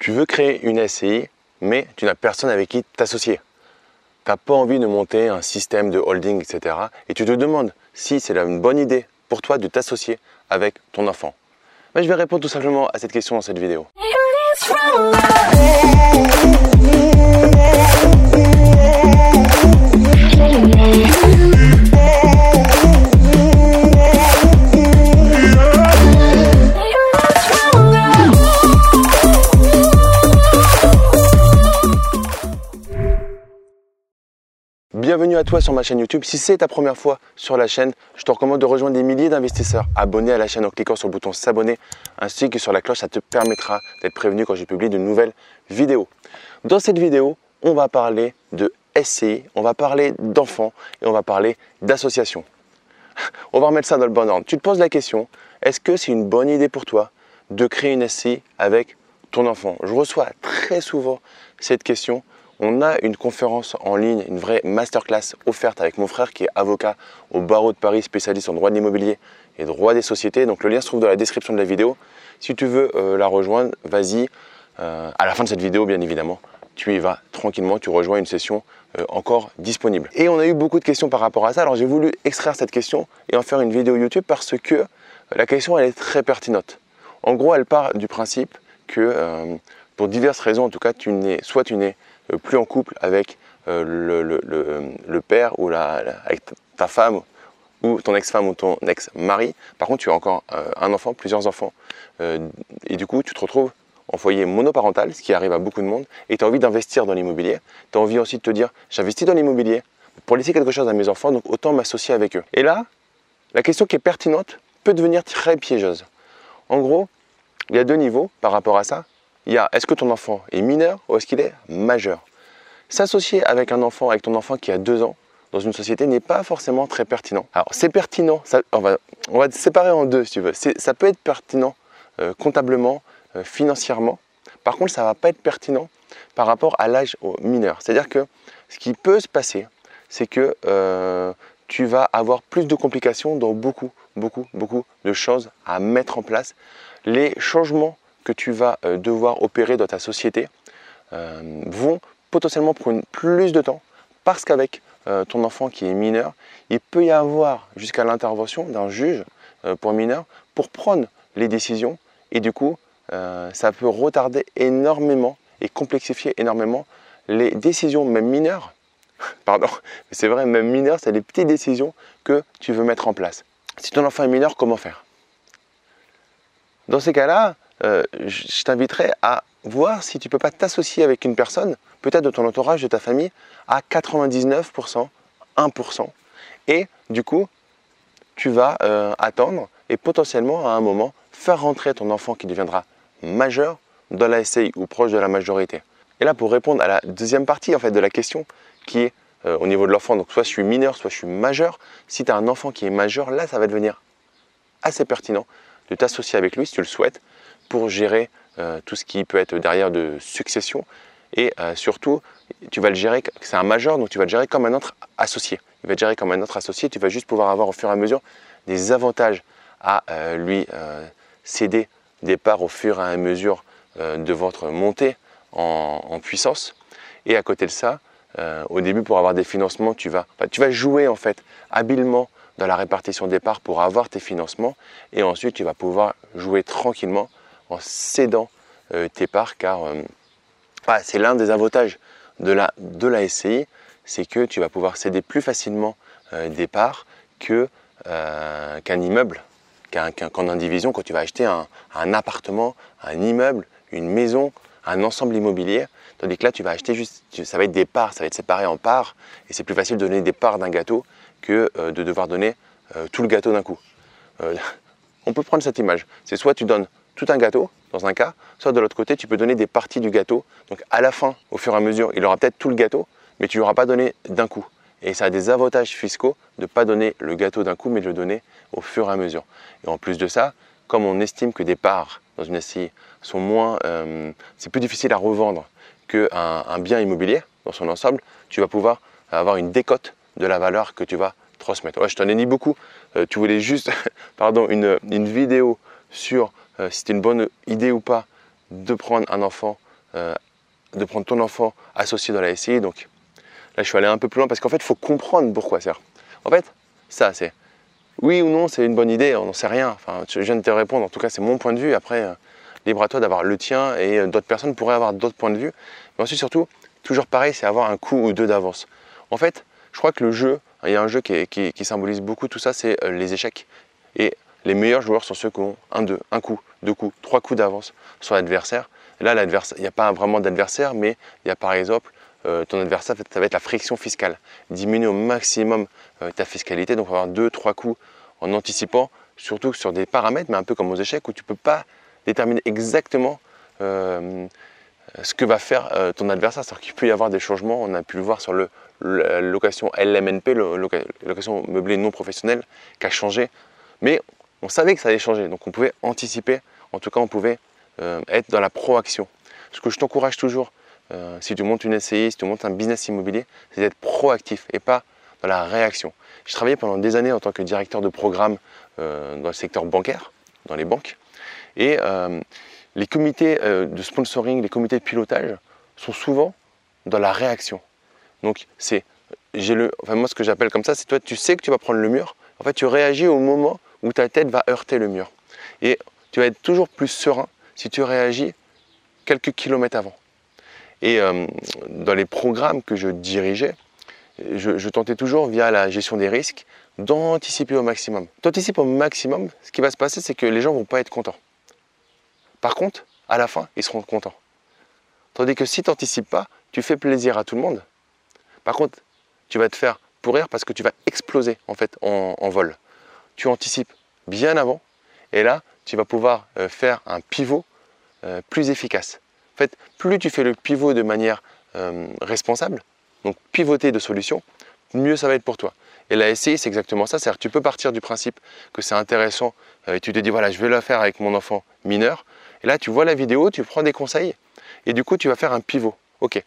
Tu veux créer une SCI, mais tu n'as personne avec qui t'associer. Tu n'as pas envie de monter un système de holding, etc. Et tu te demandes si c'est une bonne idée pour toi de t'associer avec ton enfant. Mais je vais répondre tout simplement à cette question dans cette vidéo. Bienvenue à toi sur ma chaîne YouTube. Si c'est ta première fois sur la chaîne, je te recommande de rejoindre des milliers d'investisseurs abonnés à la chaîne en cliquant sur le bouton s'abonner ainsi que sur la cloche. Ça te permettra d'être prévenu quand je publie de nouvelles vidéos. Dans cette vidéo, on va parler de SCI, on va parler d'enfants et on va parler d'associations. On va remettre ça dans le bon ordre. Tu te poses la question, est-ce que c'est une bonne idée pour toi de créer une SCI avec ton enfant? Je reçois très souvent cette question on a une conférence en ligne, une vraie masterclass offerte avec mon frère qui est avocat au barreau de Paris, spécialiste en droit de l'immobilier et droit des sociétés. Donc le lien se trouve dans la description de la vidéo. Si tu veux euh, la rejoindre, vas-y. Euh, à la fin de cette vidéo, bien évidemment, tu y vas tranquillement, tu rejoins une session euh, encore disponible. Et on a eu beaucoup de questions par rapport à ça. Alors j'ai voulu extraire cette question et en faire une vidéo YouTube parce que la question elle est très pertinente. En gros, elle part du principe que pour diverses raisons, en tout cas, tu n'es, soit tu n'es plus en couple avec euh, le, père ou avec ta femme ou ton ex-femme ou ton ex-mari. Par contre, tu as encore euh, un enfant, plusieurs enfants. et du coup, tu te retrouves en foyer monoparental, ce qui arrive à beaucoup de monde, et tu as envie d'investir dans l'immobilier. Tu as envie aussi de te dire, j'investis dans l'immobilier pour laisser quelque chose à mes enfants, donc autant m'associer avec eux. Et là, la question qui est pertinente peut devenir très piégeuse. En gros, il y a deux niveaux par rapport à ça il y a est-ce que ton enfant est mineur ou est-ce qu'il est majeur? S'associer avec un enfant, avec ton enfant qui a deux ans, dans une société n'est pas forcément très pertinent. Alors c'est pertinent, on, va, on séparer en deux si tu veux. Ça peut être pertinent euh, comptablement, euh, financièrement. Par contre, ça ne va pas être pertinent par rapport à l'âge mineur. C'est-à-dire que ce qui peut se passer, c'est que euh, tu vas avoir plus de complications dans beaucoup, beaucoup, beaucoup de choses à mettre en place. Les changements que tu vas euh, devoir opérer dans ta société euh, vont potentiellement prendre plus de temps parce qu'avec euh, ton enfant qui est mineur, il peut y avoir jusqu'à l'intervention d'un juge pour mineur pour prendre les décisions et du coup ça peut retarder énormément et complexifier énormément les décisions même mineures. Pardon, c'est vrai, même mineures, c'est les petites décisions que tu veux mettre en place. Si ton enfant est mineur, comment faire? Dans ces cas-là, euh, je t'inviterai à voir si tu ne peux pas t'associer avec une personne, peut-être de ton entourage, de ta famille, à 99%, 1%. Et du coup, tu vas euh, attendre et potentiellement à un moment faire rentrer ton enfant qui deviendra majeur dans la SCI ou proche de la majorité. Et là, pour répondre à la deuxième partie en fait, de la question, qui est euh, au niveau de l'enfant, donc soit je suis mineur, soit je suis majeur, si tu as un enfant qui est majeur, là, ça va devenir assez pertinent de t'associer avec lui si tu le souhaites pour gérer euh, tout ce qui peut être derrière de succession. Et euh, surtout, tu vas le gérer, c'est un majeur, donc tu vas le gérer comme un autre associé. Il va gérer comme un autre associé, tu vas juste pouvoir avoir au fur et à mesure des avantages à euh, lui céder des parts au fur et à mesure de votre montée en, puissance. Et à côté de ça, au début, pour avoir des financements, tu vas, tu vas jouer en fait habilement dans la répartition des parts pour avoir tes financements. Et ensuite, tu vas pouvoir jouer tranquillement en cédant euh, tes parts car euh, c'est l'un des avantages de la, de la SCI, c'est que tu vas pouvoir céder plus facilement euh, des parts qu'un immeuble, qu'en indivision quand tu vas acheter un, appartement, un immeuble, une maison, un ensemble immobilier. Tandis que là, tu vas acheter juste, ça va être des parts, ça va être séparé en parts, et c'est plus facile de donner des parts d'un gâteau que de devoir donner tout le gâteau d'un coup. on peut prendre cette image. C'est soit tu donnes tout un gâteau, dans un cas, soit de l'autre côté, tu peux donner des parties du gâteau. Donc à la fin, au fur et à mesure, il aura peut-être tout le gâteau, mais tu ne l'auras pas donné d'un coup. Et ça a des avantages fiscaux de ne pas donner le gâteau d'un coup, mais de le donner au fur et à mesure. Et en plus de ça, comme on estime que des parts dans une SCI sont moins, euh, c'est plus difficile à revendre qu'un un bien immobilier dans son ensemble, tu vas pouvoir avoir une décote de la valeur que tu vas transmettre. je t'en ai dit beaucoup. Euh, tu voulais juste, pardon, une, une vidéo sur euh, si c'était une bonne idée ou pas de prendre un enfant euh, de prendre ton enfant associé dans la SCI. Donc là, je suis allé un peu plus loin parce qu'en fait, il faut comprendre pourquoi c'est. En fait, ça, c'est oui ou non, c'est une bonne idée, on n'en sait rien. Enfin, je viens de te répondre, en tout cas, c'est mon point de vue. Après, euh, libre à toi d'avoir le tien et euh, d'autres personnes pourraient avoir d'autres points de vue. Mais ensuite, surtout, toujours pareil, c'est avoir un coup ou deux d'avance. En fait, je crois que le jeu, il y a un jeu qui, qui symbolise beaucoup tout ça, c'est les échecs. Et les meilleurs joueurs sont ceux qui ont un, deux, un coup, deux coups, trois coups d'avance sur l'adversaire. Là, il n'y a pas vraiment d'adversaire, mais il y a par exemple euh, ton adversaire, ça va être la friction fiscale. Diminue au maximum euh, ta fiscalité, donc avoir deux, trois coups en anticipant, surtout sur des paramètres, mais un peu comme aux échecs, où tu ne peux pas déterminer exactement euh, ce que va faire ton adversaire. C'est-à-dire qu'il peut y avoir des changements, on a pu le voir sur le, la location LMNP, location meublée non professionnelle, qui a changé. Mais on savait que ça allait changer, donc on pouvait anticiper, en tout cas on pouvait euh, être dans la proaction. Ce que je t'encourage toujours, euh, si tu montes une SCI, si tu montes un business immobilier, c'est d'être proactif et pas dans la réaction. J'ai travaillé pendant des années en tant que directeur de programme euh, dans le secteur bancaire, dans les banques, et les comités de sponsoring, les comités de pilotage sont souvent dans la réaction. Donc c'est, j'ai le, enfin moi ce que j'appelle comme ça, c'est toi tu sais que tu vas prendre le mur, en fait tu réagis au moment où ta tête va heurter le mur. Et tu vas être toujours plus serein si tu réagis quelques kilomètres avant. Et euh, dans les programmes que je dirigeais, je, tentais toujours, via la gestion des risques, d'anticiper au maximum. T'anticipes au maximum, ce qui va se passer, c'est que les gens ne vont pas être contents. Par contre, à la fin, ils seront contents. Tandis que si tu n'anticipes pas, tu fais plaisir à tout le monde. Par contre, tu vas te faire pourrir parce que tu vas exploser en fait en vol tu anticipes bien avant et là, tu vas pouvoir euh, faire un pivot euh, plus efficace. En fait, plus tu fais le pivot de manière euh, responsable, donc pivoter de solutions, mieux ça va être pour toi. Et la SCI, c'est exactement ça. C'est-à-dire tu peux partir du principe que c'est intéressant et tu te dis, voilà, je vais le faire avec mon enfant mineur. Et là, tu vois la vidéo, tu prends des conseils et du coup, tu vas faire un pivot. Ok,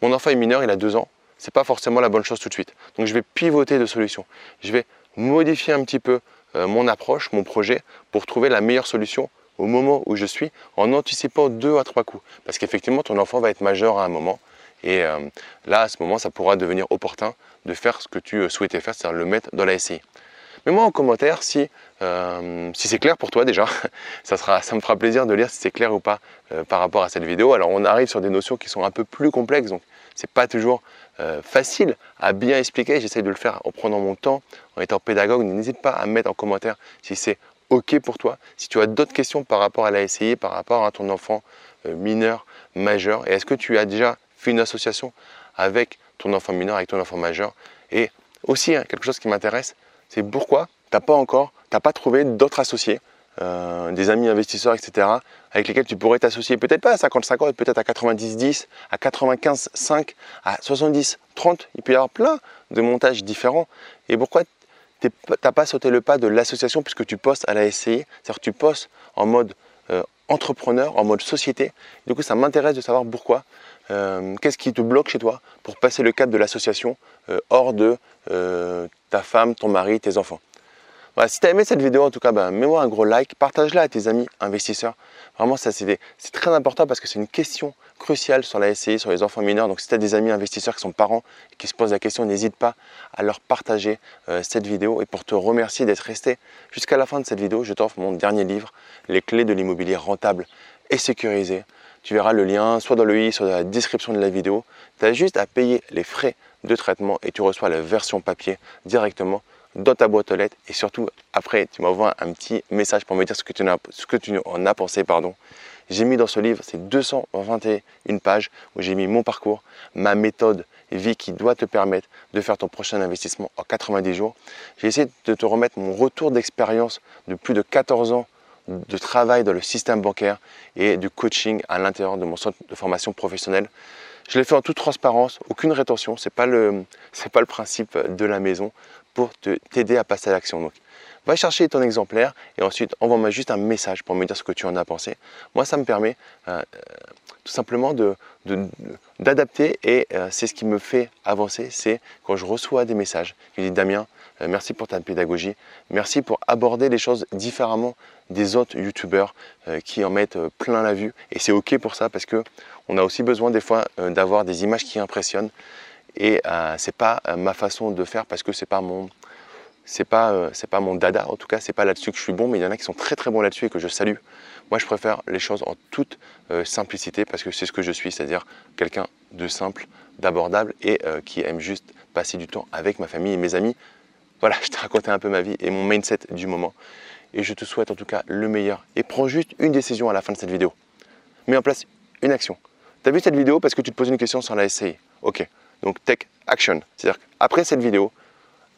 mon enfant est mineur, il a deux ans. C'est pas forcément la bonne chose tout de suite. Donc, je vais pivoter de solutions. Je vais modifier un petit peu mon approche, mon projet, pour trouver la meilleure solution au moment où je suis, en anticipant deux à trois coups. Parce qu'effectivement, ton enfant va être majeur à un moment. Et euh, là, à ce moment, ça pourra devenir opportun de faire ce que tu euh, souhaitais faire, c'est-à-dire le mettre dans la SCI. Mets-moi en commentaire si, si c'est clair pour toi déjà. ça me fera plaisir de lire si c'est clair ou pas par rapport à cette vidéo. Alors on arrive sur des notions qui sont un peu plus complexes, donc c'est pas toujours euh, facile à bien expliquer. J'essaie de le faire en prenant mon temps, en étant pédagogue. N'hésite pas à mettre en commentaire si c'est OK pour toi. Si tu as d'autres questions par rapport à la SCI, par rapport à ton enfant euh, mineur, majeur, et est-ce que tu as déjà fait une association avec ton enfant mineur, avec ton enfant majeur? Et aussi, hein, quelque chose qui m'intéresse, c'est pourquoi tu n'as pas encore, tu n'as pas trouvé d'autres associés euh, des amis investisseurs, etc., avec lesquels tu pourrais t'associer, peut-être pas à 50-50, peut-être à 90-10, à 95-5, à 70-30. Il peut y avoir plein de montages différents. Et pourquoi tu n'as pas sauté le pas de l'association puisque tu postes à la SCI C'est-à-dire que tu postes en mode euh, entrepreneur, en mode société. Du coup, ça m'intéresse de savoir pourquoi. Euh, qu'est-ce qui te bloque chez toi pour passer le cap de l'association hors de ta femme, ton mari, tes enfants si tu as aimé cette vidéo, en tout cas, ben, mets-moi un gros like, partage-la à tes amis investisseurs. Vraiment, ça c'est très important parce que c'est une question cruciale sur la SCI, sur les enfants mineurs. Donc, si tu as des amis investisseurs qui sont parents et qui se posent la question, n'hésite pas à leur partager euh, cette vidéo. Et pour te remercier d'être resté jusqu'à la fin de cette vidéo, je t'offre mon dernier livre, Les clés de l'immobilier rentable et sécurisé. Tu verras le lien soit dans le i, soit dans la description de la vidéo. Tu as juste à payer les frais de traitement et tu reçois la version papier directement dans ta boîte aux lettres et surtout après tu m'envoies un petit message pour me dire ce que tu en as, pensé. Pardon. J'ai mis dans ce livre, c'est 221 pages où j'ai mis mon parcours, ma méthode vie qui doit te permettre de faire ton prochain investissement en 90 jours. J'ai essayé de te remettre mon retour d'expérience de plus de 14 ans de travail dans le système bancaire et du coaching à l'intérieur de mon centre de formation professionnelle. Je l'ai fait en toute transparence, aucune rétention, ce n'est pas, pas le principe de la maison pour t'aider à passer à l'action. Donc, va chercher ton exemplaire et ensuite envoie-moi juste un message pour me dire ce que tu en as pensé. Moi, ça me permet euh, tout simplement d'adapter et euh, c'est ce qui me fait avancer, c'est quand je reçois des messages qui disent Damien, euh, merci pour ta pédagogie, merci pour aborder les choses différemment des autres youtubeurs euh, qui en mettent plein la vue et c'est ok pour ça parce que on a aussi besoin des fois d'avoir des images qui impressionnent et c'est pas ma façon de faire parce que c'est pas mon c'est pas c'est pas mon dada en tout cas c'est pas là-dessus que je suis bon mais il y en a qui sont très très bons là-dessus et que je salue moi, je préfère les choses en toute euh, simplicité parce que c'est ce que je suis, c'est-à-dire quelqu'un de simple, d'abordable et euh, qui aime juste passer du temps avec ma famille et mes amis. Voilà, je t'ai raconté un peu ma vie et mon mindset du moment. Et je te souhaite en tout cas le meilleur. Et prends juste une décision à la fin de cette vidéo. Mets en place une action. Tu as vu cette vidéo parce que tu te poses une question sans la essayer. Ok, donc take action. C'est-à-dire qu'après cette vidéo,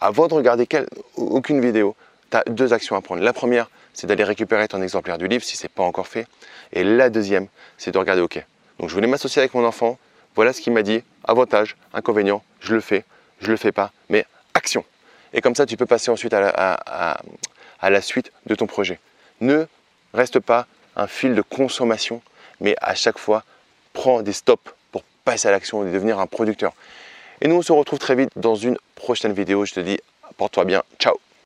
avant de regarder aucune vidéo, tu as deux actions à prendre. La première, c'est d'aller récupérer ton exemplaire du livre si ce n'est pas encore fait. Et la deuxième, c'est de regarder OK. Donc je voulais m'associer avec mon enfant. Voilà ce qu'il m'a dit. Avantage, inconvénient, je le fais, je le fais pas, mais action. Et comme ça, tu peux passer ensuite à la, à la suite de ton projet. Ne reste pas un fil de consommation, mais à chaque fois, prends des stops passer à l'action et devenir un producteur. Et nous, on se retrouve très vite dans une prochaine vidéo. Je te dis, porte-toi bien. Ciao